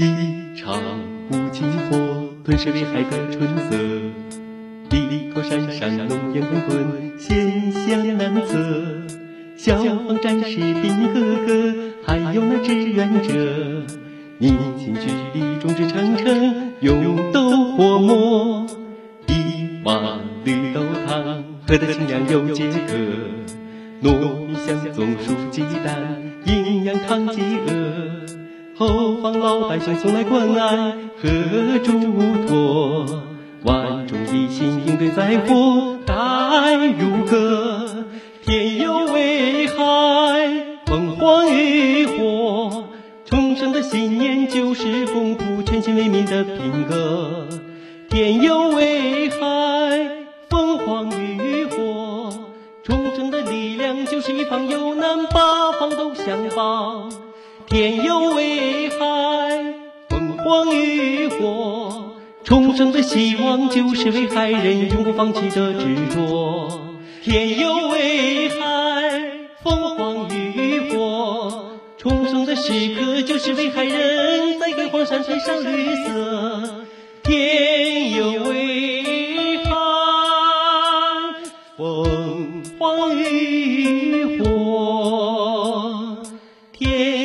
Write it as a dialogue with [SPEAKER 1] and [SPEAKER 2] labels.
[SPEAKER 1] 一场无情火吞噬危害的春色，一座山上浓烟滚滚，险象难测。消防战士兵哥哥，还有那志愿者，你请举力众志成城，勇斗火魔。一碗绿豆汤，喝得清凉又解渴。糯米香粽熟鸡蛋，营养抗饥饿。后方老百姓送来关爱和嘱托，万众一心应对灾祸，该如何？天有危害，风荒雨火，重生的信念就是共谱全心为民的品格。天有危害，风荒雨火，重生的力量就是一方有难，八方都相帮。天有危害，风荒雨火，重生的希望就是为害人永不放弃的执着。天有危害，风荒雨火，重生的时刻就是为害人再给黄山添上绿色。天有危害，风荒雨火。天